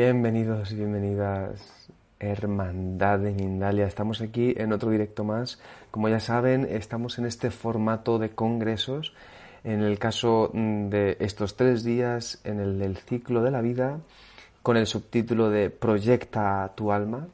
Bienvenidos y bienvenidas, Hermandad de Mindalia. Estamos aquí en otro directo más. Como ya saben, estamos en este formato de congresos. En el caso mm, de estos tres días, en el del ciclo de la vida, con el subtítulo de Proyecta tu alma.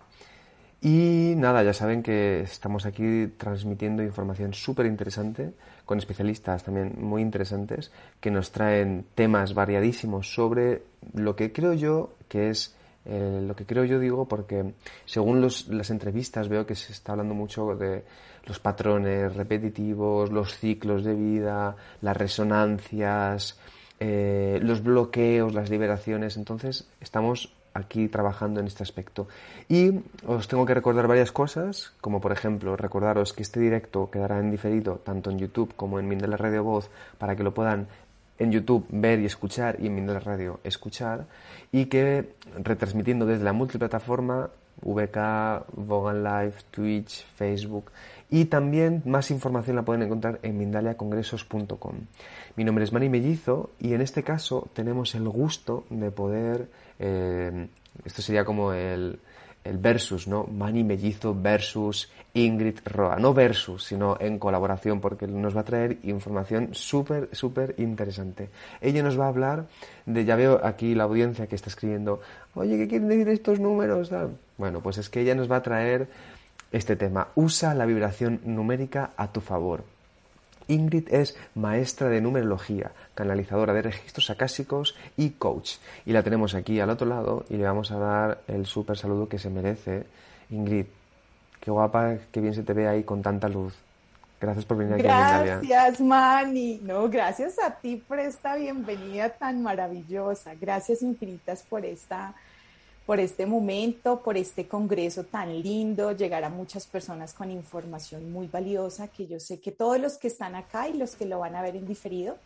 Y nada, ya saben que estamos aquí transmitiendo información súper interesante con especialistas también muy interesantes que nos traen temas variadísimos sobre lo que creo yo que es eh, lo que creo yo digo porque según los, las entrevistas veo que se está hablando mucho de los patrones repetitivos, los ciclos de vida, las resonancias, eh, los bloqueos, las liberaciones. Entonces estamos aquí trabajando en este aspecto. Y os tengo que recordar varias cosas, como por ejemplo recordaros que este directo quedará en diferido tanto en YouTube como en Mindela Radio Voz para que lo puedan en YouTube ver y escuchar y en Mindela Radio escuchar y que retransmitiendo desde la multiplataforma VK, Vogan Live, Twitch, Facebook y también más información la pueden encontrar en mindaliacongresos.com. Mi nombre es Mani Mellizo y en este caso tenemos el gusto de poder, eh, esto sería como el, el versus, ¿no? Mani Mellizo versus Ingrid Roa. No versus, sino en colaboración, porque nos va a traer información súper, súper interesante. Ella nos va a hablar de, ya veo aquí la audiencia que está escribiendo, oye, ¿qué quieren decir estos números? Bueno, pues es que ella nos va a traer este tema. Usa la vibración numérica a tu favor. Ingrid es maestra de numerología, canalizadora de registros acásicos y coach. Y la tenemos aquí al otro lado y le vamos a dar el súper saludo que se merece. Ingrid, qué guapa, qué bien se te ve ahí con tanta luz. Gracias por venir aquí Gracias, Mani. No, gracias a ti por esta bienvenida tan maravillosa. Gracias infinitas por esta por este momento, por este congreso tan lindo, llegar a muchas personas con información muy valiosa, que yo sé que todos los que están acá y los que lo van a ver en diferido,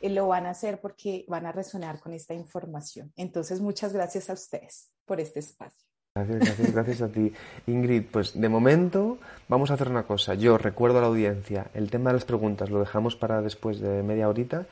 eh, lo van a hacer porque van a resonar con esta información. Entonces, muchas gracias a ustedes por este espacio. Gracias, gracias, gracias a ti. Ingrid, pues de momento vamos a hacer una cosa. Yo recuerdo a la audiencia, el tema de las preguntas lo dejamos para después de media horita.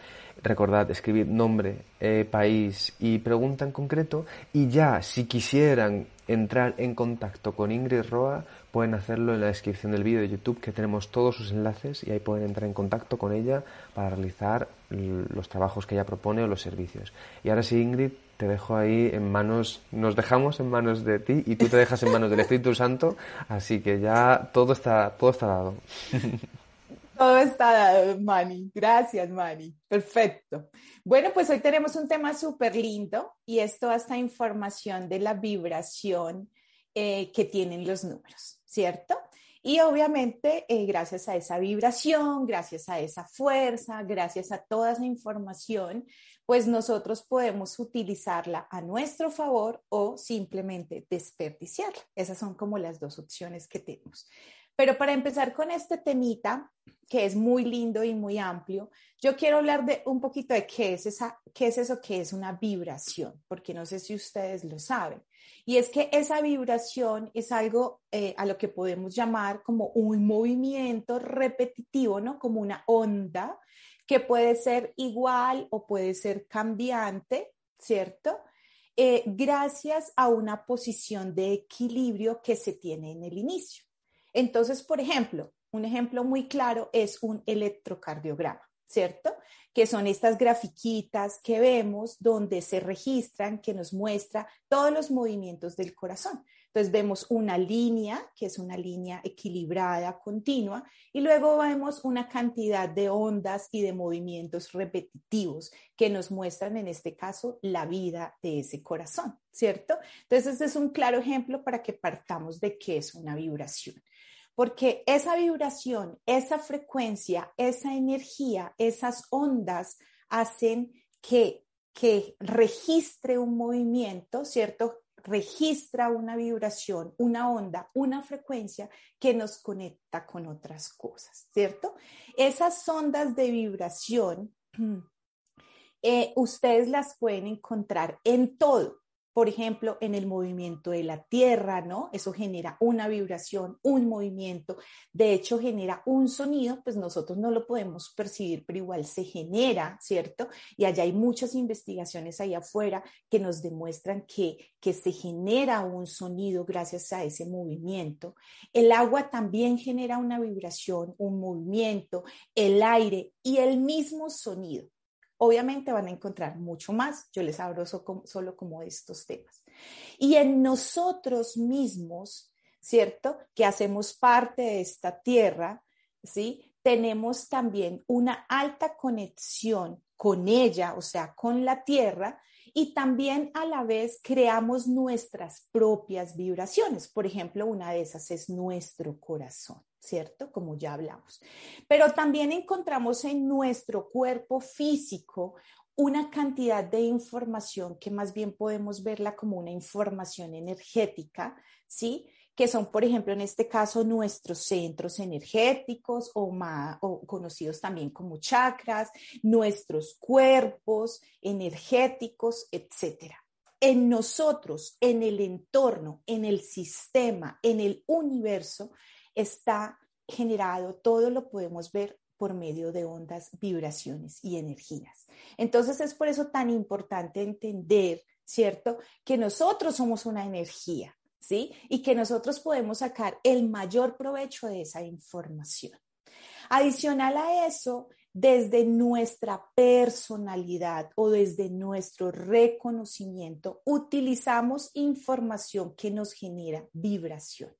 Recordad, escribid nombre, eh, país y pregunta en concreto. Y ya, si quisieran entrar en contacto con Ingrid Roa, pueden hacerlo en la descripción del vídeo de YouTube, que tenemos todos sus enlaces y ahí pueden entrar en contacto con ella para realizar los trabajos que ella propone o los servicios. Y ahora sí, Ingrid, te dejo ahí en manos, nos dejamos en manos de ti y tú te dejas en manos del Espíritu Santo, así que ya todo está, todo está dado. Todo está dado, Mani. Gracias, Mani. Perfecto. Bueno, pues hoy tenemos un tema súper lindo y es toda esta información de la vibración eh, que tienen los números, ¿cierto? Y obviamente, eh, gracias a esa vibración, gracias a esa fuerza, gracias a toda esa información, pues nosotros podemos utilizarla a nuestro favor o simplemente desperdiciarla. Esas son como las dos opciones que tenemos. Pero para empezar con este temita, que es muy lindo y muy amplio, yo quiero hablar de un poquito de qué es, esa, qué es eso que es una vibración, porque no sé si ustedes lo saben. Y es que esa vibración es algo eh, a lo que podemos llamar como un movimiento repetitivo, ¿no? Como una onda que puede ser igual o puede ser cambiante, ¿cierto? Eh, gracias a una posición de equilibrio que se tiene en el inicio. Entonces, por ejemplo, un ejemplo muy claro es un electrocardiograma, ¿cierto? Que son estas grafiquitas que vemos donde se registran, que nos muestra todos los movimientos del corazón. Entonces vemos una línea, que es una línea equilibrada, continua, y luego vemos una cantidad de ondas y de movimientos repetitivos que nos muestran en este caso la vida de ese corazón, ¿cierto? Entonces este es un claro ejemplo para que partamos de qué es una vibración porque esa vibración, esa frecuencia, esa energía, esas ondas hacen que, que registre un movimiento, ¿cierto? Registra una vibración, una onda, una frecuencia que nos conecta con otras cosas, ¿cierto? Esas ondas de vibración, eh, ustedes las pueden encontrar en todo, por ejemplo, en el movimiento de la Tierra, ¿no? Eso genera una vibración, un movimiento, de hecho genera un sonido, pues nosotros no lo podemos percibir, pero igual se genera, ¿cierto? Y allá hay muchas investigaciones ahí afuera que nos demuestran que, que se genera un sonido gracias a ese movimiento. El agua también genera una vibración, un movimiento, el aire y el mismo sonido. Obviamente van a encontrar mucho más, yo les hablo solo como estos temas. Y en nosotros mismos, ¿cierto? Que hacemos parte de esta tierra, ¿sí? Tenemos también una alta conexión con ella, o sea, con la tierra, y también a la vez creamos nuestras propias vibraciones. Por ejemplo, una de esas es nuestro corazón. ¿Cierto? Como ya hablamos. Pero también encontramos en nuestro cuerpo físico una cantidad de información que más bien podemos verla como una información energética, ¿sí? Que son, por ejemplo, en este caso, nuestros centros energéticos o, o conocidos también como chakras, nuestros cuerpos energéticos, etcétera en nosotros, en el entorno, en el sistema, en el universo, está generado, todo lo podemos ver por medio de ondas, vibraciones y energías. Entonces es por eso tan importante entender, ¿cierto? Que nosotros somos una energía, ¿sí? Y que nosotros podemos sacar el mayor provecho de esa información. Adicional a eso, desde nuestra personalidad o desde nuestro reconocimiento, utilizamos información que nos genera vibración,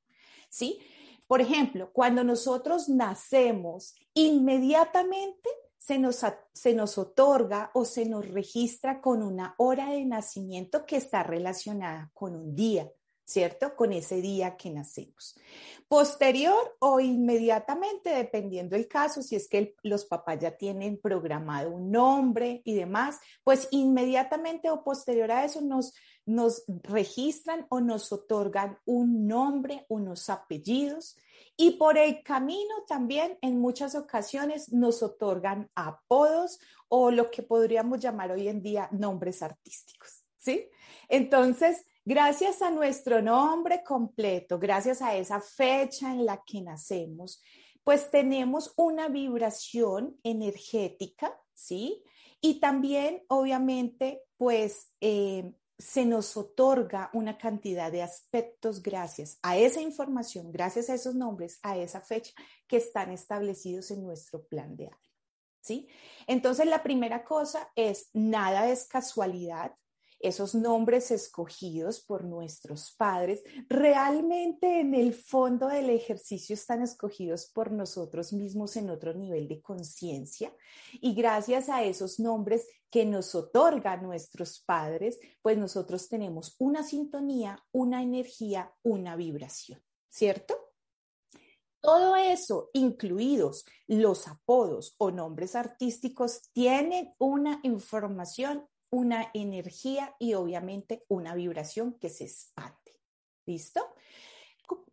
¿sí? Por ejemplo, cuando nosotros nacemos, inmediatamente se nos, se nos, otorga o se nos registra con una hora de nacimiento que está relacionada con un día, ¿cierto? Con ese día que nacemos. Posterior o inmediatamente, dependiendo del caso, si es que los papás ya tienen programado un nombre y demás, pues inmediatamente o posterior a eso nos, nos registran o nos otorgan un nombre, unos apellidos y por el camino también en muchas ocasiones nos otorgan apodos o lo que podríamos llamar hoy en día nombres artísticos, ¿sí? Entonces, gracias a nuestro nombre completo, gracias a esa fecha en la que nacemos, pues tenemos una vibración energética, ¿sí? Y también, obviamente, pues eh, se nos otorga una cantidad de aspectos gracias a esa información, gracias a esos nombres, a esa fecha que están establecidos en nuestro plan de alma. ¿Sí? Entonces, la primera cosa es, nada es casualidad, esos nombres escogidos por nuestros padres, realmente en el fondo del ejercicio están escogidos por nosotros mismos en otro nivel de conciencia y gracias a esos nombres que nos otorgan nuestros padres, pues nosotros tenemos una sintonía, una energía, una vibración, ¿cierto? Todo eso, incluidos los apodos o nombres artísticos, tienen una información una energía y obviamente una vibración que se expande. ¿Listo?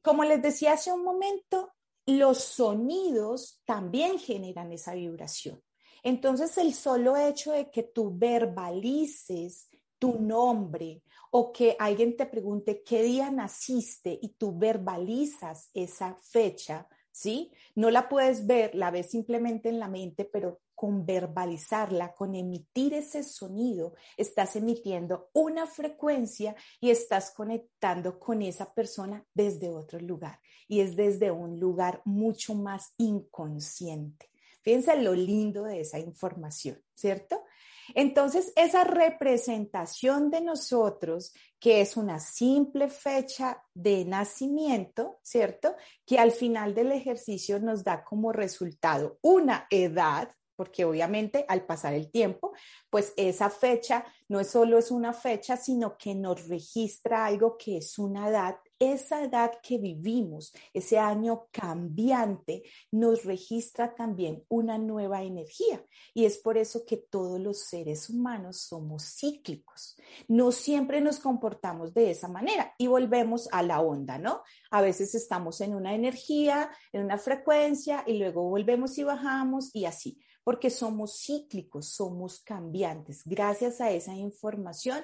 Como les decía hace un momento, los sonidos también generan esa vibración. Entonces, el solo hecho de que tú verbalices tu nombre o que alguien te pregunte qué día naciste y tú verbalizas esa fecha, ¿sí? No la puedes ver, la ves simplemente en la mente, pero con verbalizarla, con emitir ese sonido, estás emitiendo una frecuencia y estás conectando con esa persona desde otro lugar. Y es desde un lugar mucho más inconsciente. Fíjense lo lindo de esa información, ¿cierto? Entonces, esa representación de nosotros, que es una simple fecha de nacimiento, ¿cierto? Que al final del ejercicio nos da como resultado una edad, porque obviamente al pasar el tiempo, pues esa fecha no es solo es una fecha, sino que nos registra algo que es una edad esa edad que vivimos, ese año cambiante, nos registra también una nueva energía. Y es por eso que todos los seres humanos somos cíclicos. No siempre nos comportamos de esa manera y volvemos a la onda, ¿no? A veces estamos en una energía, en una frecuencia y luego volvemos y bajamos y así, porque somos cíclicos, somos cambiantes. Gracias a esa información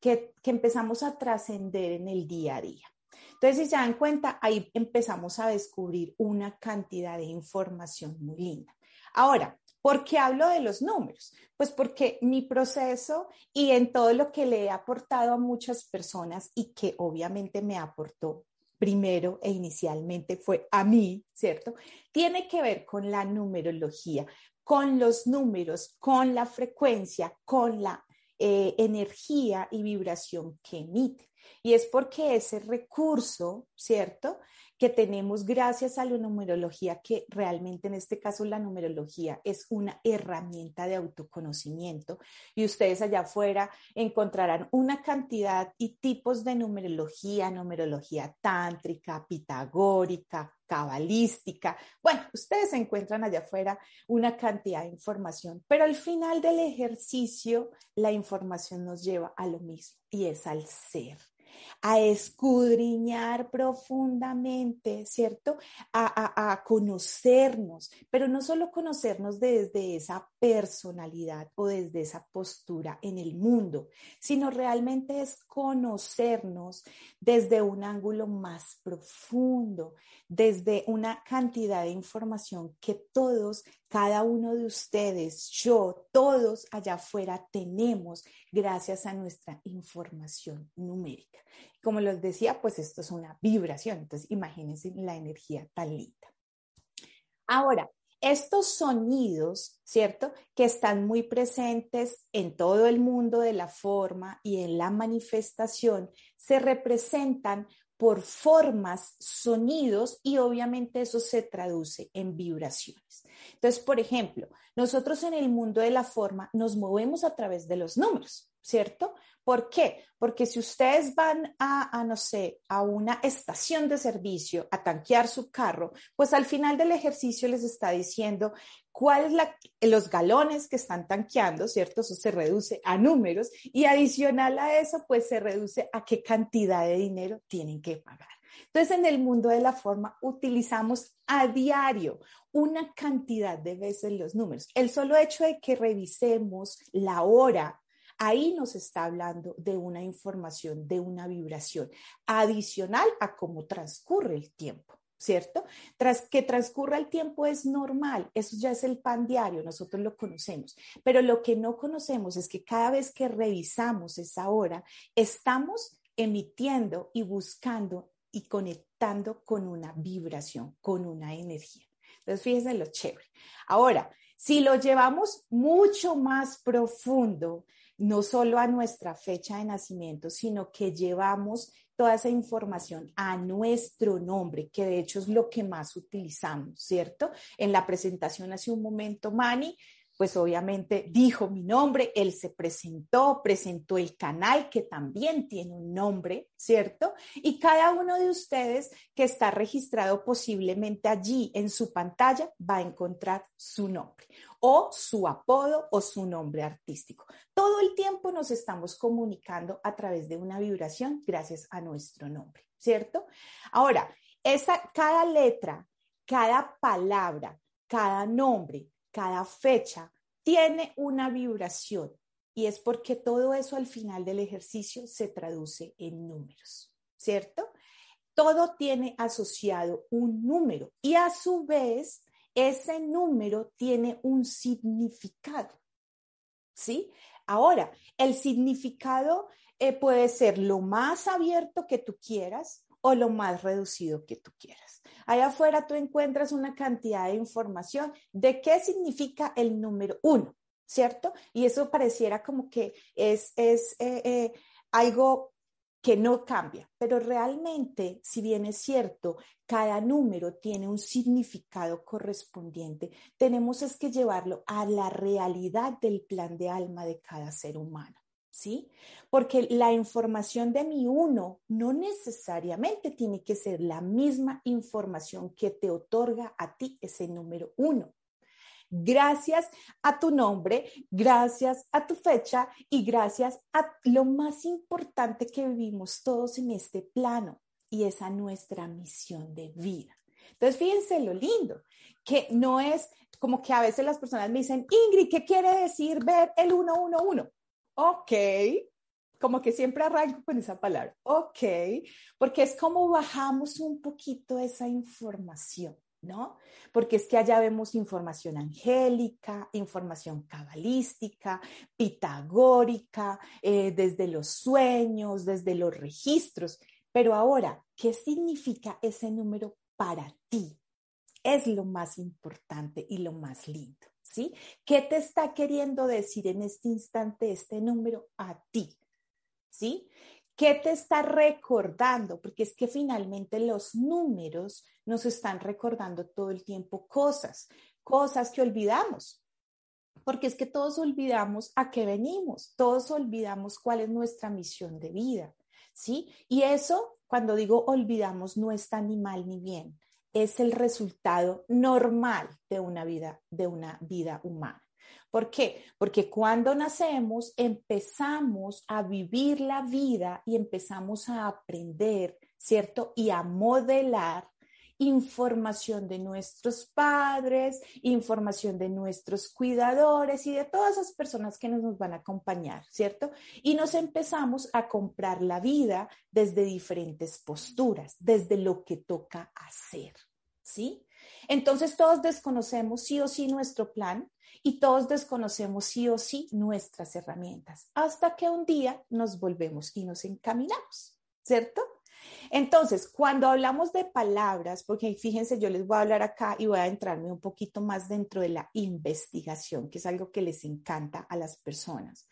que, empezamos a trascender en el día a día. Entonces, si se dan cuenta, ahí empezamos a descubrir una cantidad de información muy linda. Ahora, ¿por qué hablo de los números? Pues porque mi proceso y en todo lo que le he aportado a muchas personas y que obviamente me aportó primero e inicialmente fue a mí, ¿cierto? Tiene que ver con la numerología, con los números, con la frecuencia, con la eh, energía y vibración que emite. Y es porque ese recurso, ¿cierto? Que tenemos gracias a la numerología, que realmente en este caso la numerología es una herramienta de autoconocimiento y ustedes allá afuera encontrarán una cantidad y tipos de numerología, numerología tántrica, pitagórica, cabalística. Bueno, ustedes encuentran allá afuera una cantidad de información, pero al final del ejercicio la información nos lleva a lo mismo y es al ser a escudriñar profundamente, ¿cierto? A, a, conocernos, pero no solo conocernos desde esa personalidad o desde esa postura en el mundo, sino realmente es conocernos desde un ángulo más profundo, desde una cantidad de información que todos, cada uno de ustedes, yo, todos allá afuera tenemos gracias a nuestra información numérica. Como les decía, pues esto es una vibración, entonces imagínense la energía tan linda. Ahora, estos sonidos, ¿cierto? Que están muy presentes en todo el mundo de la forma y en la manifestación, se representan por formas, sonidos y obviamente eso se traduce en vibraciones. Entonces, por ejemplo, nosotros en el mundo de la forma nos movemos a través de los números, ¿cierto? ¿Por qué? Porque si ustedes van a, no sé, a una estación de servicio a tanquear su carro, pues al final del ejercicio les está diciendo cuáles los galones que están tanqueando, ¿cierto? Eso se reduce a números y adicional a eso, pues se reduce a qué cantidad de dinero tienen que pagar. Entonces, en el mundo de la forma utilizamos a diario una cantidad de veces los números. El solo hecho de que revisemos la hora Ahí nos está hablando de una información, de una vibración adicional a cómo transcurre el tiempo. ¿cierto? Tras que transcurra el tiempo es normal, eso ya es el pan diario, nosotros lo conocemos, pero lo que no conocemos es que cada vez que revisamos esa hora, estamos emitiendo y buscando y conectando con una vibración, con una energía. Entonces, fíjense lo chévere. Ahora, si lo llevamos mucho más profundo, no solo a nuestra fecha de nacimiento, sino que llevamos toda esa información a nuestro nombre, que de hecho es lo que más utilizamos, ¿cierto? En la presentación hace un momento, Mani pues obviamente dijo mi nombre, él se presentó, presentó el canal que también tiene un nombre, ¿cierto? Y cada uno de ustedes que está registrado posiblemente allí en su pantalla va a encontrar su nombre o su apodo o su nombre artístico. Todo el tiempo nos estamos comunicando a través de una vibración gracias a nuestro nombre, ¿cierto? Ahora, esa, cada letra, cada palabra, cada nombre, cada fecha tiene una vibración y es porque todo eso al final del ejercicio se traduce en números, ¿cierto? Todo tiene asociado un número y a su vez ese número tiene un significado, ¿sí? Ahora, el significado eh, puede ser lo más abierto que tú quieras o lo más reducido que tú quieras. Allá afuera tú encuentras una cantidad de información de qué significa el número uno. ¿cierto? Y eso pareciera como que es, es eh, eh, algo que no cambia, pero realmente, si bien es cierto, cada número tiene un significado correspondiente, tenemos es que llevarlo a la realidad del plan de alma de cada ser humano. ¿Sí? Porque la información de mi uno no necesariamente tiene que ser la misma información que te otorga a ti ese número uno gracias a tu nombre, gracias a tu fecha y gracias a lo más importante que vivimos todos en este plano y es a nuestra misión de vida. Entonces, fíjense lo lindo, que no es como que a veces las personas me dicen, Ingrid, ¿qué quiere decir ver el 111? Ok, como que siempre arranco con esa palabra, ok, porque es como bajamos un poquito esa información. ¿no? Porque es que allá vemos información angélica, información cabalística, pitagórica, eh, desde los sueños, desde los registros. Pero ahora, ¿qué significa ese número para ti? Es lo más importante y lo más lindo, ¿Qué te está queriendo decir en este instante este número a ti? ¿Sí? ¿Qué te está recordando? Porque es que finalmente los números nos están recordando todo el tiempo cosas, cosas que olvidamos. Porque es que todos olvidamos a qué venimos, todos olvidamos cuál es nuestra misión de vida, ¿sí? Y eso, cuando digo olvidamos, no está ni mal ni bien, es el resultado normal de una vida, de una vida humana. ¿Por qué? Porque cuando nacemos empezamos a vivir la vida y empezamos a aprender, ¿cierto? Y a modelar información de nuestros padres, información de nuestros cuidadores y de todas esas personas que nos van a acompañar, ¿cierto? Y nos empezamos a comprar la vida desde diferentes posturas, desde lo que toca hacer, ¿sí? Entonces todos desconocemos sí o sí nuestro plan, y todos desconocemos sí o sí nuestras herramientas hasta que un día nos volvemos y nos encaminamos, ¿cierto? Entonces, cuando hablamos de palabras, porque fíjense, yo les voy a hablar acá y voy a entrarme un poquito más dentro de la investigación, que es algo que les encanta a las personas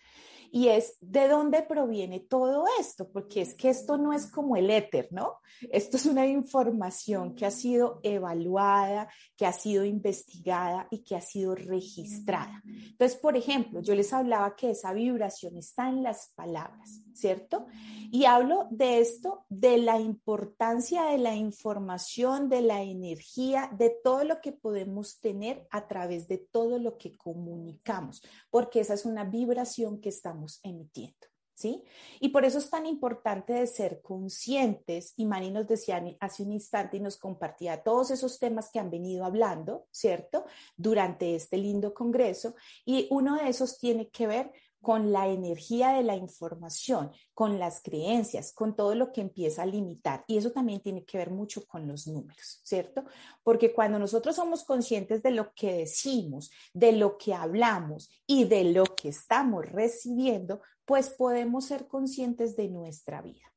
y es de dónde proviene todo esto, porque es que esto no es como el éter, ¿no? Esto es una información que ha sido evaluada, que ha sido investigada y que ha sido registrada. Entonces, por ejemplo, yo les hablaba que esa vibración está en las palabras, ¿cierto? Y hablo de esto, de la importancia de la información, de la energía, de todo lo que podemos tener a través de todo lo que comunicamos, porque esa es una vibración que está emitiendo. ¿Sí? Y por eso es tan importante de ser conscientes, y Mani nos decía hace un instante y nos compartía todos esos temas que han venido hablando, ¿cierto? Durante este lindo congreso, y uno de esos tiene que ver con la energía de la información, con las creencias, con todo lo que empieza a limitar. Y eso también tiene que ver mucho con los números, ¿cierto? Porque cuando nosotros somos conscientes de lo que decimos, de lo que hablamos y de lo que estamos recibiendo, pues podemos ser conscientes de nuestra vida.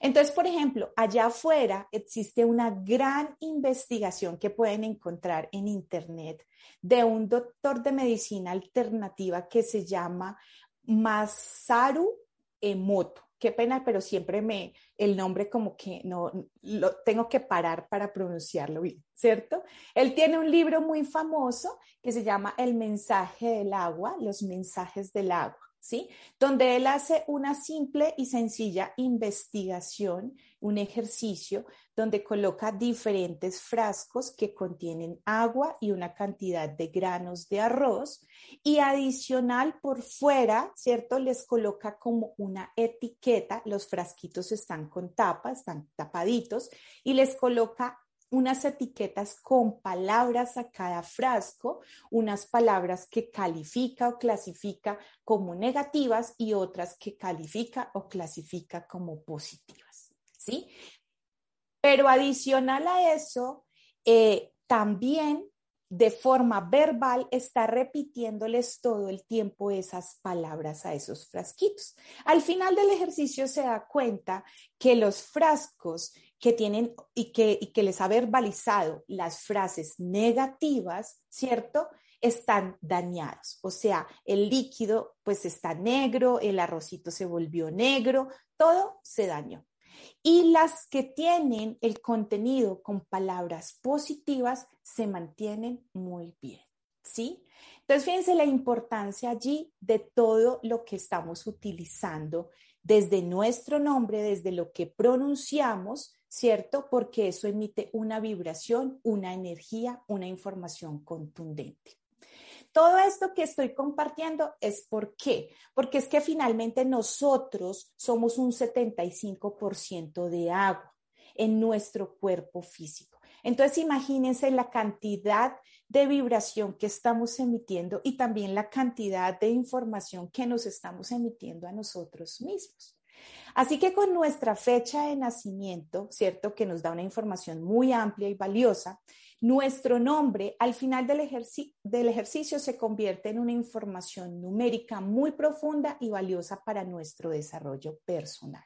Entonces, por ejemplo, allá afuera existe una gran investigación que pueden encontrar en Internet de un doctor de medicina alternativa que se llama Masaru Emoto. Qué pena, pero siempre me, el nombre como que no, lo tengo que parar para pronunciarlo bien, ¿cierto? Él tiene un libro muy famoso que se llama El mensaje del agua, los mensajes del agua. ¿sí? Donde él hace una simple y sencilla investigación, un ejercicio donde coloca diferentes frascos que contienen agua y una cantidad de granos de arroz. Y adicional por fuera, ¿cierto? Les coloca como una etiqueta, los frasquitos están con tapa, están tapaditos. Y les coloca unas etiquetas con palabras a cada frasco, unas palabras que califica o clasifica como negativas y otras que califica o clasifica como positivas, ¿sí? Pero adicional a eso, eh, también de forma verbal está repitiéndoles todo el tiempo esas palabras a esos frasquitos. Al final del ejercicio se da cuenta que los frascos que tienen y que, y que les ha verbalizado las frases negativas, ¿cierto? están dañados. O sea, el líquido pues está negro, el arrocito se volvió negro, todo se dañó. Y las que tienen el contenido con palabras positivas se mantienen muy bien. ¿Sí? Entonces, fíjense la importancia allí de todo lo que estamos utilizando desde nuestro nombre, desde lo que pronunciamos, ¿cierto? Porque eso emite una vibración, una energía, una información contundente. Todo esto que estoy compartiendo es por qué, porque es que finalmente nosotros somos un 75% de agua en nuestro cuerpo físico. Entonces imagínense la cantidad de vibración que estamos emitiendo y también la cantidad de información que nos estamos emitiendo a nosotros mismos. Así que con nuestra fecha de nacimiento, ¿cierto? Que nos da una información muy amplia y valiosa, nuestro nombre al final del, ejercicio se convierte en una información numérica muy profunda y valiosa para nuestro desarrollo personal.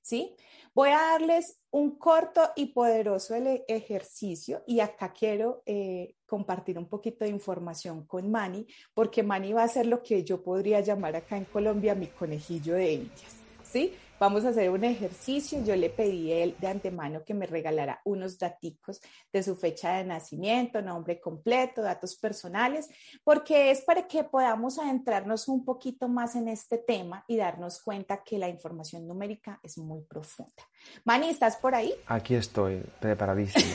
¿Sí? Voy a darles un corto y poderoso ejercicio y acá quiero eh, compartir un poquito de información con Mani, porque Mani va a ser lo que yo podría llamar acá en Colombia mi conejillo de indias. ¿Sí? Vamos a hacer un ejercicio. Yo le pedí él de antemano que me regalara unos daticos de su fecha de nacimiento, nombre completo, datos personales, porque es para que podamos adentrarnos un poquito más en este tema y darnos cuenta que la información numérica es muy profunda. Mani, ¿estás por ahí? Aquí estoy, preparadísimo.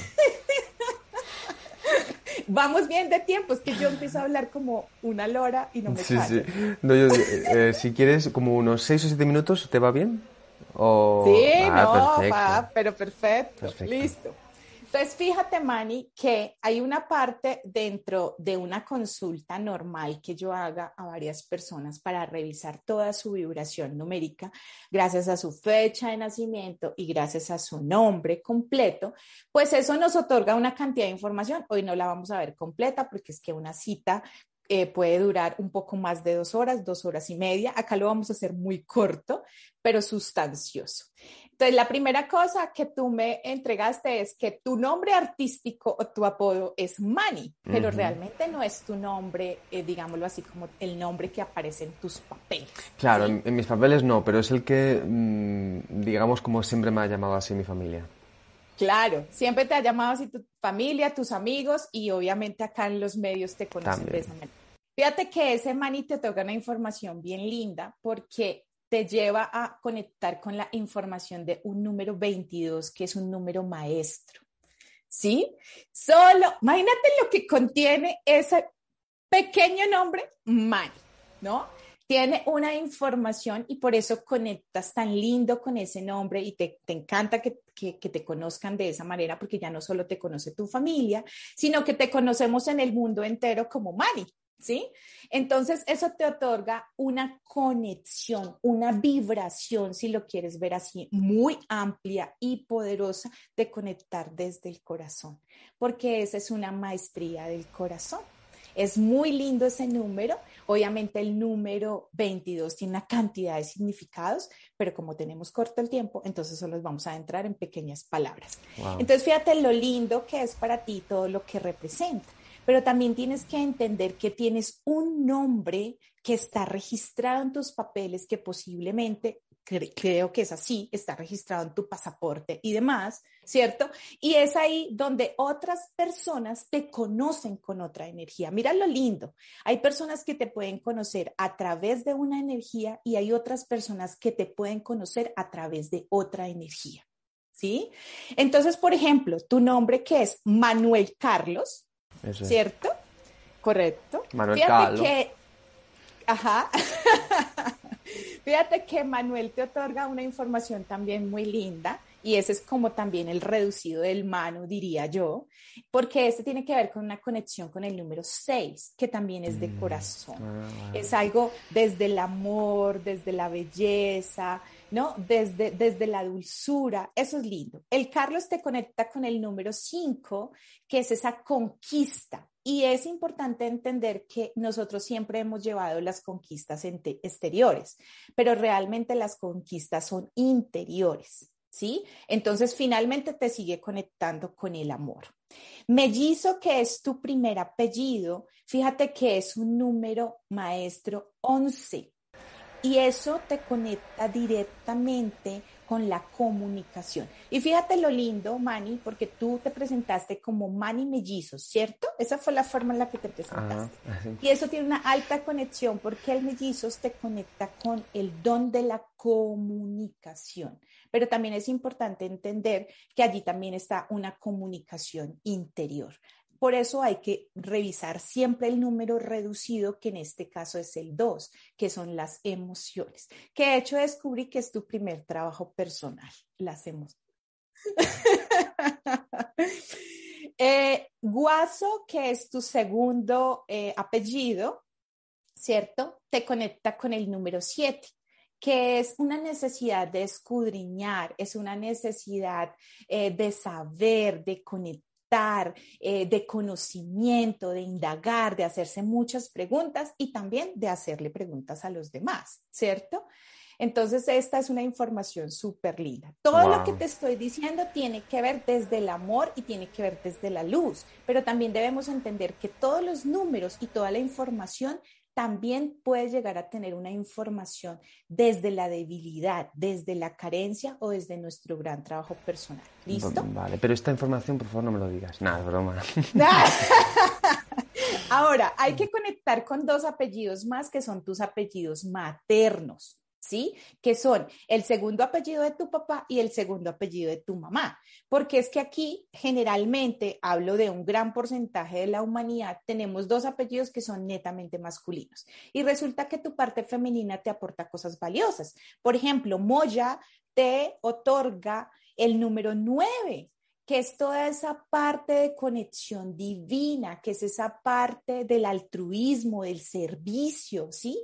Vamos bien de tiempo, es que yo empiezo a hablar como una lora y no me sí, Sí. Eh, si quieres, como unos seis o siete minutos, ¿te va bien? Sí, ah, no, pero perfecto, listo. Entonces, fíjate, Manny, que hay una parte dentro de una consulta normal que yo haga a varias personas para revisar toda su vibración numérica, gracias a su fecha de nacimiento y gracias a su nombre completo, pues eso nos otorga una cantidad de información. Hoy no la vamos a ver completa porque es que una cita eh, puede durar un poco más de dos horas, dos horas y media. Acá lo vamos a hacer muy corto, pero sustancioso. Entonces, la primera cosa que tú me entregaste es que tu nombre artístico o tu apodo es Manny, pero realmente no es tu nombre, eh, digámoslo así, como el nombre que aparece en tus papeles. Claro, en, mis papeles no, pero es el que, mm, digamos, como siempre me ha llamado así mi familia. Claro, siempre te ha llamado así tu familia, tus amigos y obviamente acá en los medios te conocen de esa manera. Fíjate que ese mani te toca una información bien linda porque te lleva a conectar con la información de un número 22, que es un número maestro. ¿Sí? Solo, imagínate lo que contiene ese pequeño nombre, mani, ¿no? Tiene una información y por eso conectas tan lindo con ese nombre y te, encanta que, te conozcan de esa manera porque ya no solo te conoce tu familia, sino que te conocemos en el mundo entero como Mari. ¿Sí? Entonces, eso te otorga una conexión, una vibración, si lo quieres ver así, muy amplia y poderosa de conectar desde el corazón, porque esa es una maestría del corazón. Es muy lindo ese número. Obviamente el número 22 tiene una cantidad de significados, pero como tenemos corto el tiempo, entonces solo vamos a entrar en pequeñas palabras. Entonces fíjate lo lindo que es para ti todo lo que representa, pero también tienes que entender que tienes un nombre que está registrado en tus papeles que posiblemente creo que es así, está registrado en tu pasaporte y demás, ¿cierto? Y es ahí donde otras personas te conocen con otra energía. Mira lo lindo, hay personas que te pueden conocer a través de una energía y hay otras personas que te pueden conocer a través de otra energía, ¿sí? Entonces, por ejemplo, tu nombre que es Manuel Carlos, ¿cierto? Correcto. Manuel Carlos. Que, ajá. Fíjate que Manuel te otorga una información también muy linda y ese es como también el reducido del mano, diría yo, porque este tiene que ver con una conexión con el número 6, que también es de mm, corazón. Ah, es algo desde el amor, desde la belleza, ¿no? Desde, desde la dulzura, eso es lindo. El Carlos te conecta con el número 5, que es esa conquista, y es importante entender que nosotros siempre hemos llevado las conquistas exteriores, pero realmente las conquistas son interiores, ¿sí? Entonces, finalmente te sigue conectando con el amor. Mellizo, que es tu primer apellido, fíjate que es un número maestro 11 y eso te conecta directamente con la comunicación. Y fíjate lo lindo, Manny, porque tú te presentaste como Manny Mellizos, ¿cierto? Esa fue la forma en la que te presentaste. y eso tiene una alta conexión porque el mellizos te conecta con el don de la comunicación. Pero también es importante entender que allí también está una comunicación interior. Por eso hay que revisar siempre el número reducido, que en este caso es el 2, que son las emociones. Que de hecho descubrí que es tu primer trabajo personal, las emociones. Eh, guaso, que es tu segundo eh, apellido, ¿cierto? Te conecta con el número 7 que es una necesidad de escudriñar, es una necesidad eh, de saber, de conectar eh, de conocimiento, de indagar, de hacerse muchas preguntas y también de hacerle preguntas a los demás, ¿cierto? Entonces, esta es una información súper linda. Todo lo que te estoy diciendo tiene que ver desde el amor y tiene que ver desde la luz, pero también debemos entender que todos los números y toda la información también puede llegar a tener una información desde la debilidad, desde la carencia o desde nuestro gran trabajo personal. ¿Listo? Vale, pero esta información, por favor, no me lo digas. Nada, broma. Ahora, hay que conectar con dos apellidos más que son tus apellidos maternos. ¿Sí? Que son el segundo apellido de tu papá y el segundo apellido de tu mamá. Porque es que aquí generalmente hablo de un gran porcentaje de la humanidad, tenemos dos apellidos que son netamente masculinos. Y resulta que tu parte femenina te aporta cosas valiosas. Por ejemplo, Moya te otorga el número nueve que es toda esa parte de conexión divina, que es esa parte del altruismo, del servicio, ¿sí?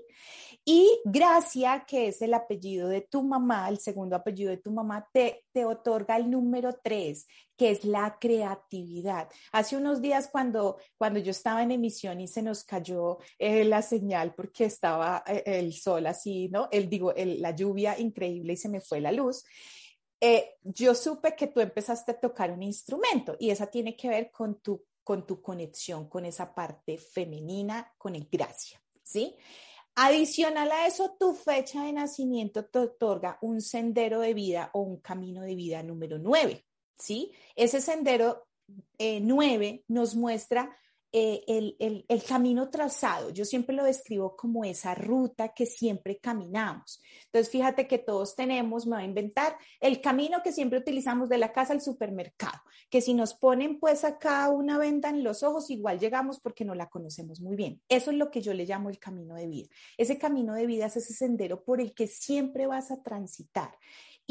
Y Gracia, que es el apellido de tu mamá, el segundo apellido de tu mamá, te, otorga el número tres, que es la creatividad. Hace unos días cuando, cuando yo estaba en emisión y se nos cayó eh, la señal porque estaba eh, el sol así, ¿no? El, digo, la lluvia increíble y se me fue la luz. Eh, yo supe que tú empezaste a tocar un instrumento y esa tiene que ver con tu, con tu conexión con esa parte femenina, con el gracia, ¿sí? Adicional a eso, tu fecha de nacimiento te otorga un sendero de vida o un camino de vida número 9, ¿sí? Ese sendero eh, 9 nos muestra eh, el, el, camino trazado. Yo siempre lo describo como esa ruta que siempre caminamos. Entonces, fíjate que todos tenemos, me voy a inventar, el camino que siempre utilizamos de la casa al supermercado, que si nos ponen pues acá una venda en los ojos, igual llegamos porque no la conocemos muy bien. Eso es lo que yo le llamo el camino de vida. Ese camino de vida es ese sendero por el que siempre vas a transitar.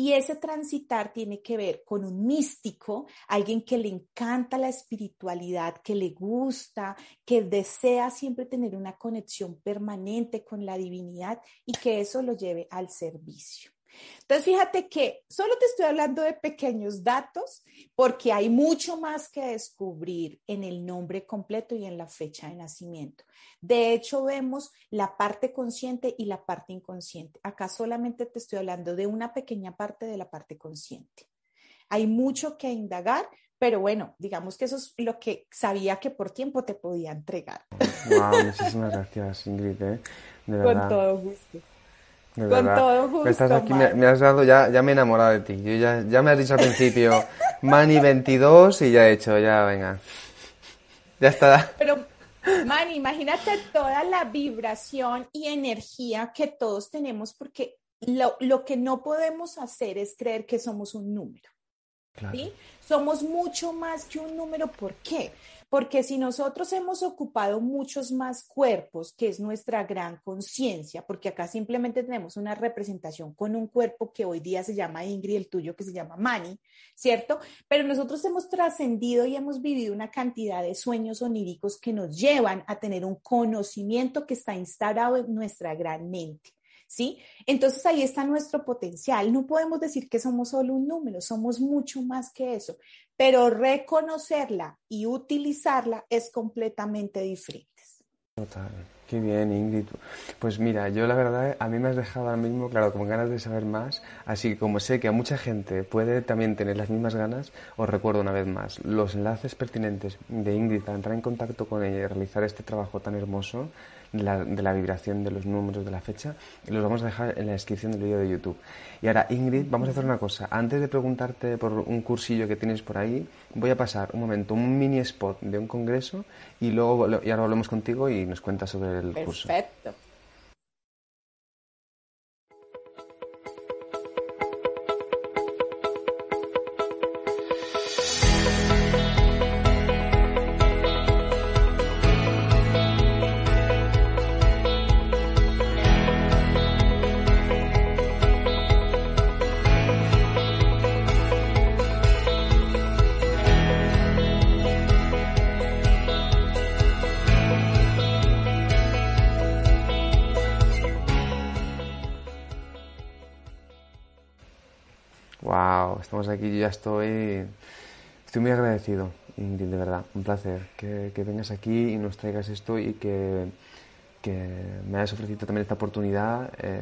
Y ese transitar tiene que ver con un místico, alguien que le encanta la espiritualidad, que le gusta, que desea siempre tener una conexión permanente con la divinidad y que eso lo lleve al servicio. Entonces, fíjate que solo te estoy hablando de pequeños datos porque hay mucho más que descubrir en el nombre completo y en la fecha de nacimiento. De hecho, vemos la parte consciente y la parte inconsciente. Acá solamente te estoy hablando de una pequeña parte de la parte consciente. Hay mucho que indagar, pero bueno, digamos que eso es lo que sabía que por tiempo te podía entregar. Wow, muchísimas gracias, Ingrid. ¿eh? Con todo gusto. Con todo gusto. Me, has dado, ya, ya me he enamorado de ti. Yo ya, ya me has dicho al principio, Mani 22 y ya he hecho, ya venga. Ya está. Pero, Mani, imagínate toda la vibración y energía que todos tenemos porque lo, lo que no podemos hacer es creer que somos un número. ¿sí? Somos mucho más que un número. ¿Por qué? Porque si nosotros hemos ocupado muchos más cuerpos, que es nuestra gran conciencia, porque acá simplemente tenemos una representación con un cuerpo que hoy día se llama Ingrid, el tuyo que se llama Mani, ¿cierto? Pero nosotros hemos trascendido y hemos vivido una cantidad de sueños oníricos que nos llevan a tener un conocimiento que está instalado en nuestra gran mente. ¿Sí? Entonces ahí está nuestro potencial. No podemos decir que somos solo un número, somos mucho más que eso, pero reconocerla y utilizarla es completamente diferente. Total. Qué bien, Ingrid. Pues mira, yo la verdad, a mí me has dejado ahora mismo, claro, con ganas de saber más. Así que como sé que a mucha gente puede también tener las mismas ganas, os recuerdo una vez más, los enlaces pertinentes de Ingrid para entrar en contacto con ella y realizar este trabajo tan hermoso la, de la vibración de los números de la fecha, y los vamos a dejar en la descripción del vídeo de YouTube. Y ahora, Ingrid, vamos a hacer una cosa. Antes de preguntarte por un cursillo que tienes por ahí, voy a pasar un momento, un mini spot de un congreso y luego y ahora volvemos contigo y nos cuentas sobre el curso. Perfecto. Estamos aquí, yo ya estoy, estoy muy agradecido, Ingrid, de verdad, un placer que, que vengas aquí y nos traigas esto y que, que me hayas ofrecido también esta oportunidad eh,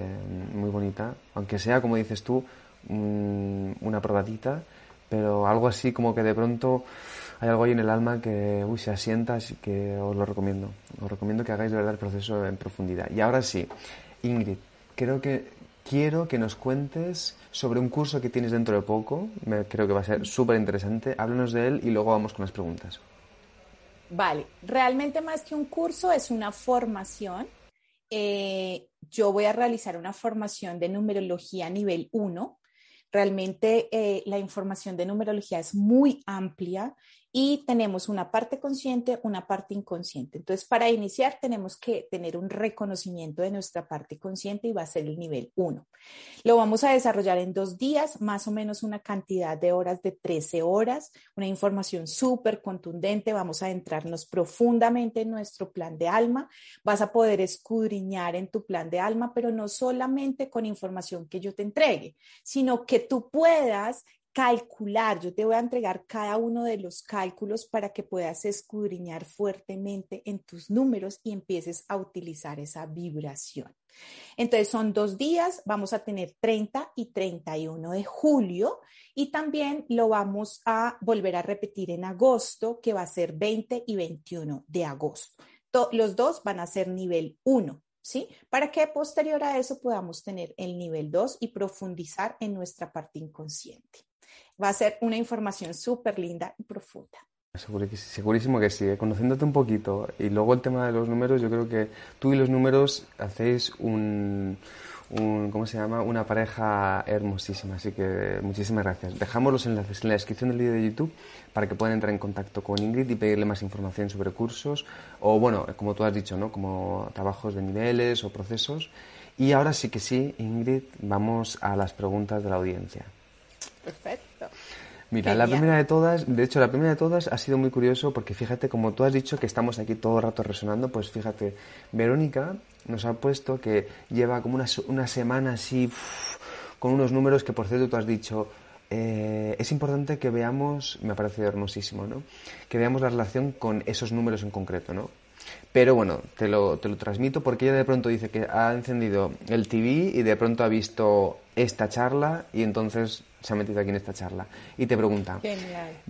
muy bonita, aunque sea, como dices tú, mm, una probadita, pero algo así como que de pronto hay algo ahí en el alma que uy, se asienta, así que os lo recomiendo. Os recomiendo que hagáis de verdad el proceso en profundidad. Y ahora sí, Ingrid, creo que quiero que nos cuentes sobre un curso que tienes dentro de poco. Creo que va a ser súper interesante. Háblanos de él y luego vamos con las preguntas. Vale, realmente más que un curso es una formación. Eh, yo voy a realizar una formación de numerología nivel 1. Realmente eh, la información de numerología es muy amplia y tenemos una parte consciente, una parte inconsciente. Entonces, para iniciar tenemos que tener un reconocimiento de nuestra parte consciente y va a ser el nivel 1. Lo vamos a desarrollar en dos días, más o menos una cantidad de horas de 13 horas, una información súper contundente. Vamos a entrarnos profundamente en nuestro plan de alma. Vas a poder escudriñar en tu plan de alma, pero no solamente con información que yo te entregue, sino que tú puedas calcular, yo te voy a entregar cada uno de los cálculos para que puedas escudriñar fuertemente en tus números y empieces a utilizar esa vibración. Entonces son dos días, vamos a tener 30 y 31 de julio y también lo vamos a volver a repetir en agosto, que va a ser 20 y 21 de agosto. los dos van a ser nivel 1. ¿Sí? Para que posterior a eso podamos tener el nivel 2 y profundizar en nuestra parte inconsciente va a ser una información súper linda y profunda. Segurísimo que sí, ¿eh? conociéndote un poquito. Y luego el tema de los números, yo creo que tú y los números hacéis un, un, ¿cómo se llama? Una pareja hermosísima. Así que muchísimas gracias. Dejamos los enlaces en la descripción del vídeo de YouTube para que puedan entrar en contacto con Ingrid y pedirle más información sobre cursos o, bueno, como tú has dicho, ¿no? Como trabajos de niveles o procesos. Y ahora sí que sí, Ingrid, vamos a las preguntas de la audiencia. Perfecto. Mira, la primera de todas, de hecho, la primera de todas ha sido muy curioso porque fíjate, como tú has dicho que estamos aquí todo el rato resonando, pues fíjate, Verónica nos ha puesto que lleva como una, una semana así con unos números que, por cierto, tú has dicho, eh, es importante que veamos, me ha parecido hermosísimo, ¿no? Que veamos la relación con esos números en concreto, ¿no? Pero bueno, te lo, te lo transmito porque ella de pronto dice que ha encendido el TV y de pronto ha visto esta charla y entonces se ha metido aquí en esta charla. Y te pregunta,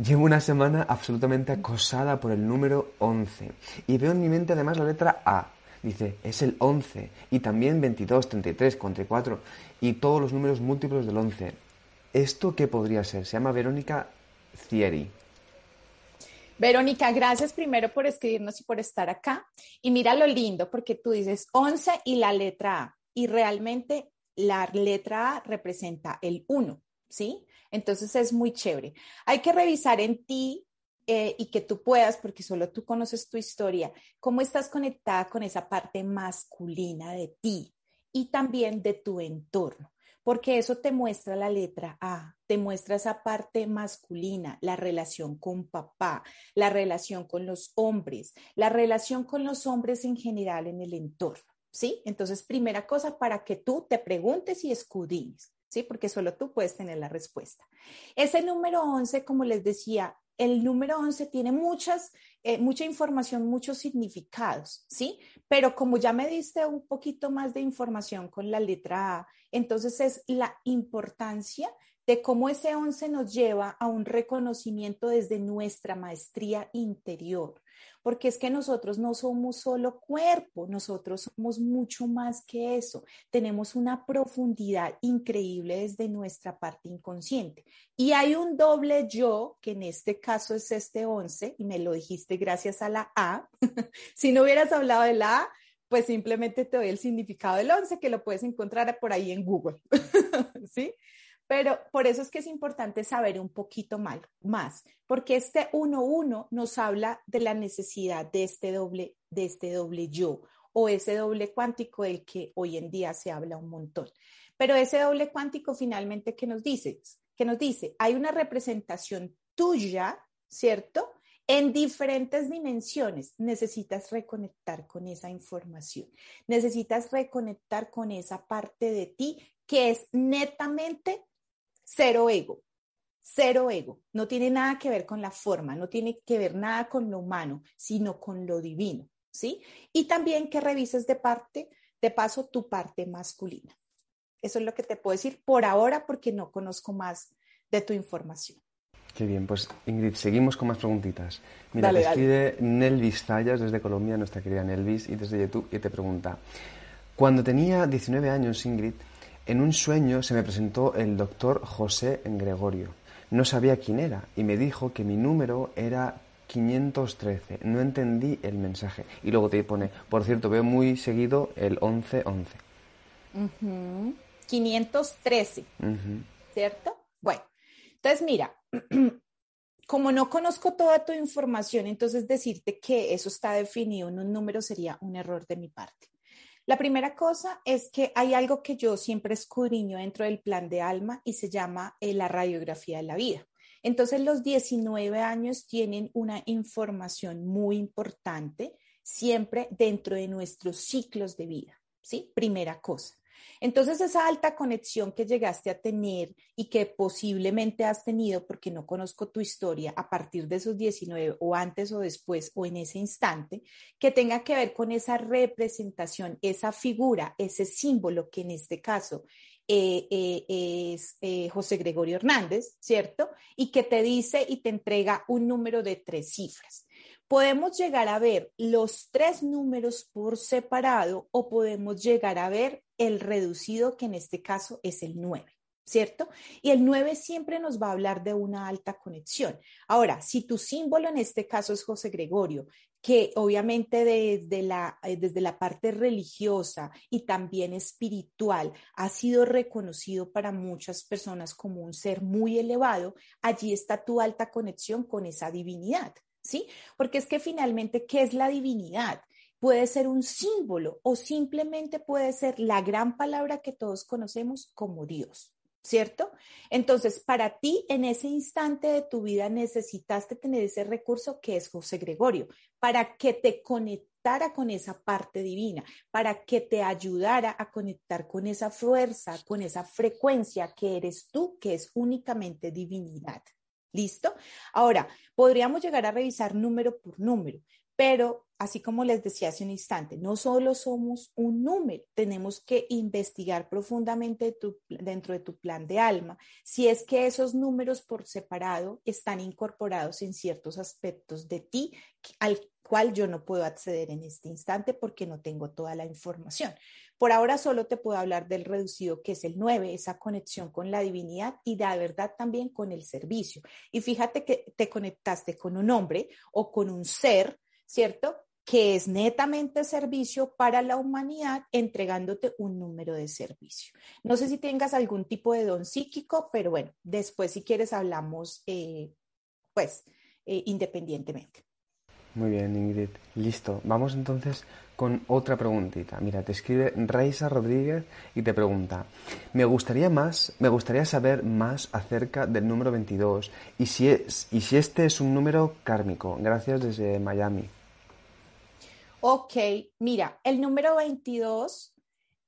llevo una semana absolutamente acosada por el número 11 y veo en mi mente además la letra A. Dice, es el 11 y también 22, 33, 44 y todos los números múltiplos del 11. ¿Esto qué podría ser? Se llama Verónica Cieri. Verónica, gracias primero por escribirnos y por estar acá. Y mira lo lindo, porque tú dices 11 y la letra A. Y realmente la letra A representa el 1, ¿sí? Entonces es muy chévere. Hay que revisar en ti eh, y que tú puedas, porque solo tú conoces tu historia, cómo estás conectada con esa parte masculina de ti y también de tu entorno porque eso te muestra la letra A, te muestra esa parte masculina, la relación con papá, la relación con los hombres, la relación con los hombres en general en el entorno, ¿sí? Entonces, primera cosa para que tú te preguntes y escudines, ¿sí? Porque solo tú puedes tener la respuesta. Ese número 11, como les decía, el número 11 tiene muchas, eh, mucha información, muchos significados, ¿sí? Pero como ya me diste un poquito más de información con la letra A, entonces es la importancia de cómo ese 11 nos lleva a un reconocimiento desde nuestra maestría interior, porque es que nosotros no somos solo cuerpo, nosotros somos mucho más que eso, tenemos una profundidad increíble desde nuestra parte inconsciente. Y hay un doble yo, que en este caso es este 11, y me lo dijiste gracias a la A. si no hubieras hablado de la A, pues simplemente te doy el significado del 11, que lo puedes encontrar por ahí en Google. ¿Sí? Pero por eso es que es importante saber un poquito más, porque este 1-1 nos habla de la necesidad de este doble, de este doble yo o ese doble cuántico del que hoy en día se habla un montón. Pero ese doble cuántico finalmente, ¿qué nos dice? ¿Qué nos dice? Hay una representación tuya, ¿cierto? En diferentes dimensiones necesitas reconectar con esa información, necesitas reconectar con esa parte de ti que es netamente cero ego, cero ego. No tiene nada que ver con la forma, no tiene que ver nada con lo humano, sino con lo divino, ¿sí? Y también que revises de parte, de paso, tu parte masculina. Eso es lo que te puedo decir por ahora porque no conozco más de tu información. Qué bien, pues Ingrid, seguimos con más preguntitas. Mira, te escribe Nelvis Zayas desde Colombia, nuestra querida Nelvis, y desde YouTube, y te pregunta, cuando tenía 19 años, Ingrid, en un sueño se me presentó el doctor José Gregorio. No sabía quién era y me dijo que mi número era 513. No entendí el mensaje. Y luego te pone, por cierto, veo muy seguido el 1111. 513, ¿cierto? Bueno, entonces mira, como no conozco toda tu información, entonces decirte que eso está definido en un número sería un error de mi parte. La primera cosa es que hay algo que yo siempre escudriño dentro del plan de alma y se llama eh, la radiografía de la vida. Entonces los 19 años tienen una información muy importante siempre dentro de nuestros ciclos de vida, ¿sí? Primera cosa. Entonces, esa alta conexión que llegaste a tener y que posiblemente has tenido, porque no conozco tu historia, a partir de esos 19 o antes o después o en ese instante, que tenga que ver con esa representación, esa figura, ese símbolo que en este caso eh, eh, es eh, José Gregorio Hernández, ¿cierto? Y que te dice y te entrega un número de tres cifras podemos llegar a ver los tres números por separado o podemos llegar a ver el reducido, que en este caso es el 9. ¿Cierto? Y el 9 siempre nos va a hablar de una alta conexión. Ahora, si tu símbolo en este caso es José Gregorio, que obviamente desde la, eh, desde la parte religiosa y también espiritual ha sido reconocido para muchas personas como un ser muy elevado, allí está tu alta conexión con esa divinidad. ¿Sí? Porque es que finalmente, ¿qué es la divinidad? Puede ser un símbolo o simplemente puede ser la gran palabra que todos conocemos como Dios, ¿cierto? Entonces, para ti, en ese instante de tu vida, necesitaste tener ese recurso que es José Gregorio, para que te conectara con esa parte divina, para que te ayudara a conectar con esa fuerza, con esa frecuencia que eres tú, que es únicamente divinidad. ¿Listo? Ahora, podríamos llegar a revisar número por número, pero así como les decía hace un instante, no solo somos un número, tenemos que investigar profundamente dentro de tu plan de alma si es que esos números por separado están incorporados en ciertos aspectos de ti al cual yo no puedo acceder en este instante porque no tengo toda la información. Por ahora solo te puedo hablar del reducido, que es el 9, esa conexión con la divinidad y de verdad también con el servicio. Y fíjate que te conectaste con un hombre o con un ser, ¿cierto? que es netamente servicio para la humanidad, entregándote un número de servicio. No sé si tengas algún tipo de don psíquico, pero bueno, después si quieres hablamos, eh, pues, eh, independientemente. Muy bien, Ingrid. Listo. Vamos entonces con otra preguntita. Mira, te escribe Raisa Rodríguez y te pregunta, me gustaría más, me gustaría saber más acerca del número 22 y si es y si este es un número kármico. Gracias desde Miami. Ok, mira, el número 22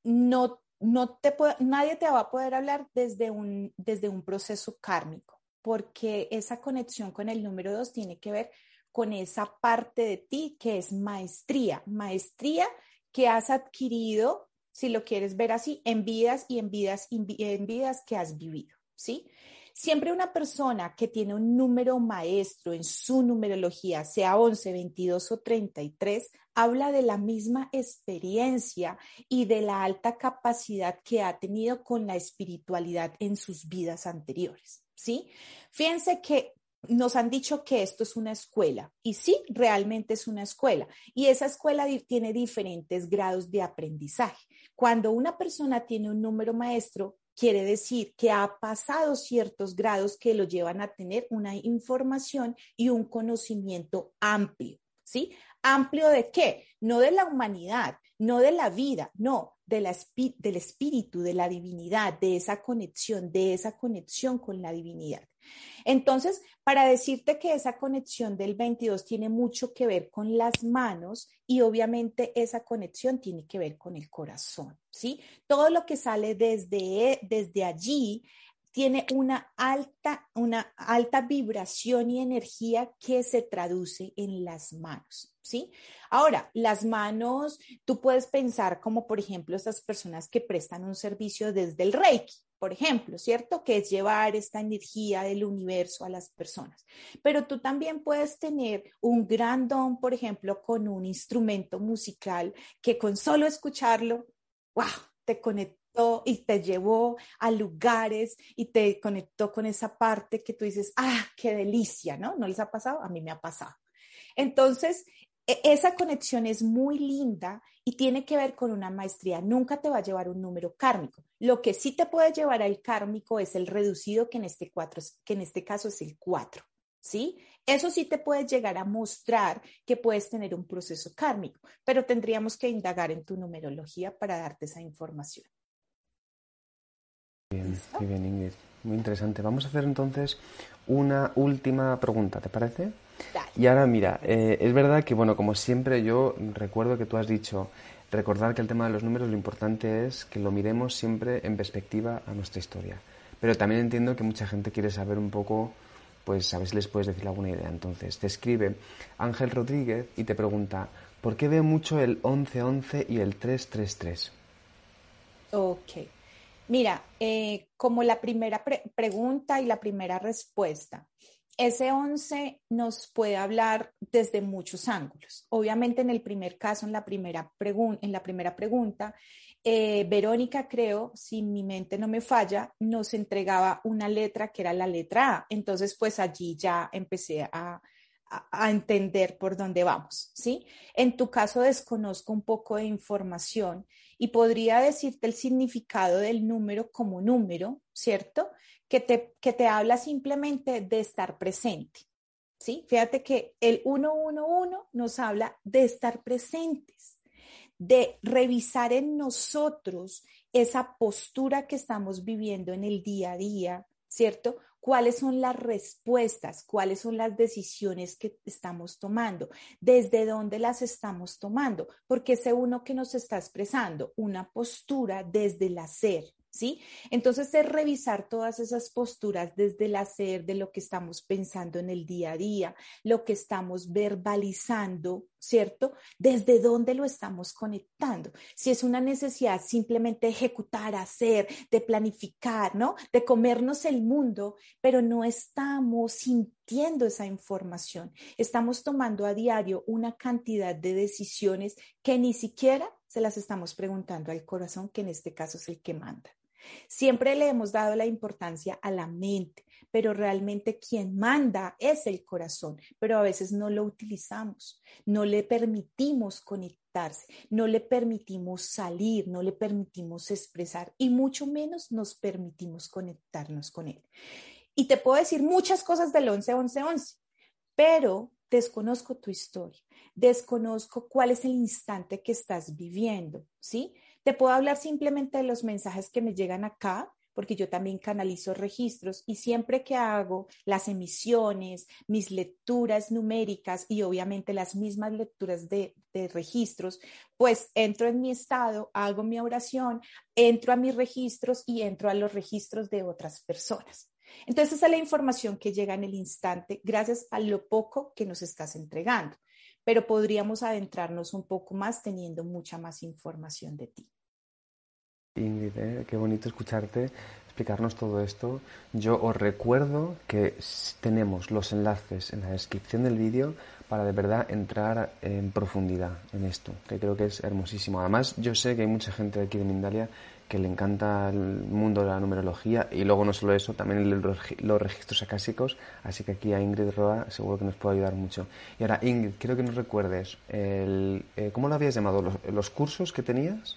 no no te nadie te va a poder hablar desde un desde un proceso kármico. porque esa conexión con el número dos tiene que ver con esa parte de ti que es maestría, maestría que has adquirido, si lo quieres ver así, en vidas y en vidas, en vidas que has vivido, ¿sí? Siempre una persona que tiene un número maestro en su numerología, sea 11, 22 o 33, habla de la misma experiencia y de la alta capacidad que ha tenido con la espiritualidad en sus vidas anteriores, ¿sí? Fíjense que nos han dicho que esto es una escuela y sí, realmente es una escuela y esa escuela tiene diferentes grados de aprendizaje. Cuando una persona tiene un número maestro, quiere decir que ha pasado ciertos grados que lo llevan a tener una información y un conocimiento amplio, ¿sí? ¿Amplio de qué? No de la humanidad, no de la vida, no, de la, del espíritu, de la divinidad, de esa conexión, de esa conexión con la divinidad. Entonces, para decirte que esa conexión del 22 tiene mucho que ver con las manos y obviamente esa conexión tiene que ver con el corazón, ¿sí? Todo lo que sale desde, desde allí tiene una alta, una alta vibración y energía que se traduce en las manos, ¿sí? Ahora, las manos, tú puedes pensar como, por ejemplo, esas personas que prestan un servicio desde el Reiki, por ejemplo, ¿cierto? Que es llevar esta energía del universo a las personas. Pero tú también puedes tener un gran don, por ejemplo, con un instrumento musical que con solo escucharlo, wow, te conectó y te llevó a lugares y te conectó con esa parte que tú dices, ah, qué delicia, ¿no? ¿No les ha pasado? A mí me ha pasado. Entonces, esa conexión es muy linda y tiene que ver con una maestría. Nunca te va a llevar un número kármico. Lo que sí te puede llevar al kármico es el reducido, que en este, cuatro, que en este caso es el 4. ¿Sí? Eso sí te puede llegar a mostrar que puedes tener un proceso kármico, pero tendríamos que indagar en tu numerología para darte esa información. Bien, muy bien, Ingrid. Muy interesante. Vamos a hacer entonces una última pregunta, ¿te parece? Y ahora mira, eh, es verdad que, bueno, como siempre yo recuerdo que tú has dicho, recordar que el tema de los números lo importante es que lo miremos siempre en perspectiva a nuestra historia. Pero también entiendo que mucha gente quiere saber un poco, pues a ver si les puedes decir alguna idea. Entonces, te escribe Ángel Rodríguez y te pregunta, ¿por qué veo mucho el 1111 y el 333? Ok. Mira, eh, como la primera pregunta y la primera respuesta, ese 11 nos puede hablar desde muchos ángulos. Obviamente en el primer caso, en la primera, pregunta, eh, Verónica, creo, si mi mente no me falla, nos entregaba una letra que era la letra A. Entonces, pues allí ya empecé a, a, entender por dónde vamos, ¿sí? En tu caso desconozco un poco de información y podría decirte el significado del número como número, ¿cierto? que te, que te habla simplemente de estar presente. ¿sí? Fíjate que el 111 nos habla de estar presentes, de revisar en nosotros esa postura que estamos viviendo en el día a día, ¿cierto? ¿Cuáles son las respuestas? ¿Cuáles son las decisiones que estamos tomando? ¿Desde dónde las estamos tomando? Porque ese uno que nos está expresando una postura desde el hacer, ¿sí? Entonces es revisar todas esas posturas desde el hacer, de lo que estamos pensando en el día a día, lo que estamos verbalizando, ¿cierto? Desde dónde lo estamos conectando. Si es una necesidad simplemente ejecutar, hacer, de planificar, ¿no? De comernos el mundo, pero no estamos sintiendo esa información. Estamos tomando a diario una cantidad de decisiones que ni siquiera se las estamos preguntando al corazón, que en este caso es el que manda. Siempre le hemos dado la importancia a la mente, pero realmente quien manda es el corazón, pero a veces no lo utilizamos, no le permitimos conectarse, no le permitimos salir, no le permitimos expresar y mucho menos nos permitimos conectarnos con él. Y te puedo decir muchas cosas del 11, 11, 11, pero desconozco tu historia, desconozco cuál es el instante que estás viviendo, ¿sí? Te puedo hablar simplemente de los mensajes que me llegan acá, porque yo también canalizo registros y siempre que hago las emisiones, mis lecturas numéricas y obviamente las mismas lecturas de, registros, pues entro en mi estado, hago mi oración, entro a mis registros y entro a los registros de otras personas. Entonces, esa es la información que llega en el instante gracias a lo poco que nos estás entregando, pero podríamos adentrarnos un poco más teniendo mucha más información de ti. Ingrid, ¿eh? qué bonito escucharte explicarnos todo esto. Yo os recuerdo que tenemos los enlaces en la descripción del vídeo para de verdad entrar en profundidad en esto, que creo que es hermosísimo. Además, yo sé que hay mucha gente aquí de Mindalia que le encanta el mundo de la numerología y luego no solo eso, también los registros acásicos, así que aquí a Ingrid Roa seguro que nos puede ayudar mucho. Y ahora, Ingrid, quiero que nos recuerdes, el, eh, ¿cómo lo habías llamado? ¿Los cursos que tenías?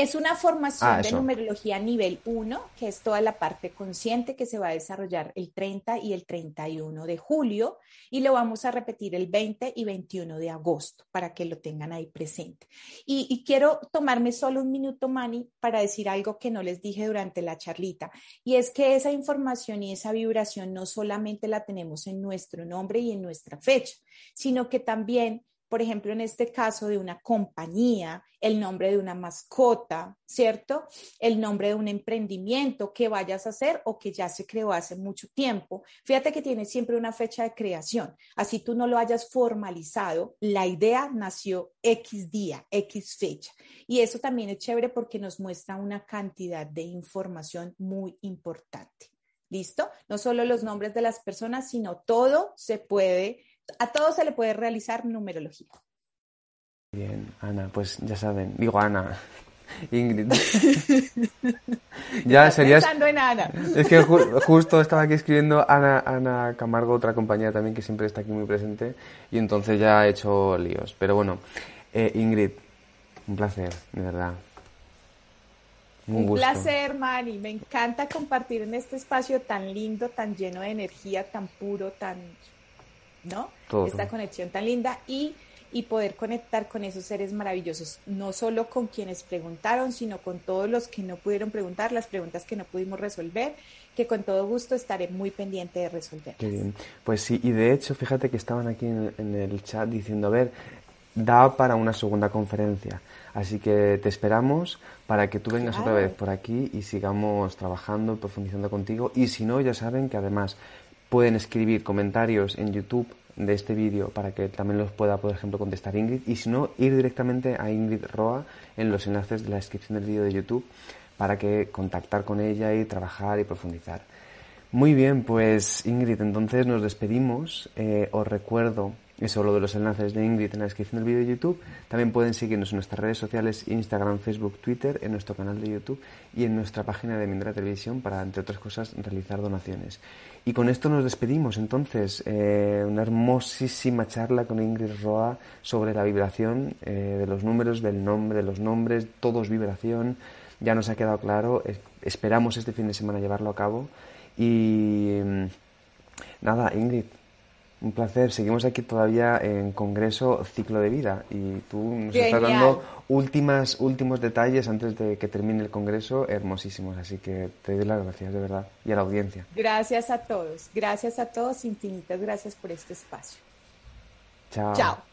Es una formación ah, de numerología nivel 1, que es toda la parte consciente que se va a desarrollar el 30 y el 31 de julio y lo vamos a repetir el 20 y 21 de agosto para que lo tengan ahí presente. Y, y quiero tomarme solo un minuto, Mani, para decir algo que no les dije durante la charlita y es que esa información y esa vibración no solamente la tenemos en nuestro nombre y en nuestra fecha, sino que también por ejemplo, en este caso de una compañía, el nombre de una mascota, ¿cierto? El nombre de un emprendimiento que vayas a hacer o que ya se creó hace mucho tiempo. Fíjate que tiene siempre una fecha de creación. Así tú no lo hayas formalizado, la idea nació X día, X fecha. Y eso también es chévere porque nos muestra una cantidad de información muy importante. ¿Listo? No solo los nombres de las personas, sino todo se puede a todo se le puede realizar numerología. Bien, Ana, pues ya saben, digo Ana, Ingrid. ya serías. Pensando en Ana. Es que justo estaba aquí escribiendo Ana, Ana Camargo, otra compañía también que siempre está aquí muy presente, y entonces ya he hecho líos. Pero bueno, eh, Ingrid, un placer, de verdad. Un, un placer, Mari. Me encanta compartir en este espacio tan lindo, tan lleno de energía, tan puro, tan ¿no? Esta conexión tan linda y, y poder conectar con esos seres maravillosos, no solo con quienes preguntaron, sino con todos los que no pudieron preguntar, las preguntas que no pudimos resolver, que con todo gusto estaré muy pendiente de resolver. Qué bien. Pues sí, y de hecho, fíjate que estaban aquí en, el chat diciendo, a ver, da para una segunda conferencia. Así que te esperamos para que tú vengas otra vez por aquí y sigamos trabajando, profundizando contigo. Y si no, ya saben que además Pueden escribir comentarios en YouTube de este vídeo para que también los pueda, por ejemplo, contestar Ingrid. Y si no, ir directamente a Ingrid Roa en los enlaces de la descripción del vídeo de YouTube para que contactar con ella y trabajar y profundizar. Muy bien, pues Ingrid, entonces nos despedimos. Eh, os recuerdo eso, lo de los enlaces de Ingrid en la descripción del vídeo de YouTube. También pueden seguirnos en nuestras redes sociales, Instagram, Facebook, Twitter, en nuestro canal de YouTube y en nuestra página de Mindra Televisión para, entre otras cosas, realizar donaciones. Y con esto nos despedimos. Entonces, eh, una hermosísima charla con Ingrid Roa sobre la vibración eh, de los números, del nombre, de los nombres, todo es vibración. Ya nos ha quedado claro. esperamos este fin de semana llevarlo a cabo. Y mm, nada, Ingrid, un placer. Seguimos aquí todavía en Congreso Ciclo de Vida y tú nos estás dando últimas, últimos detalles antes de que termine el Congreso hermosísimos. Así que te doy las gracias de verdad y a la audiencia. Gracias a todos. Gracias a todos. Infinitas gracias por este espacio. Chao. Chao.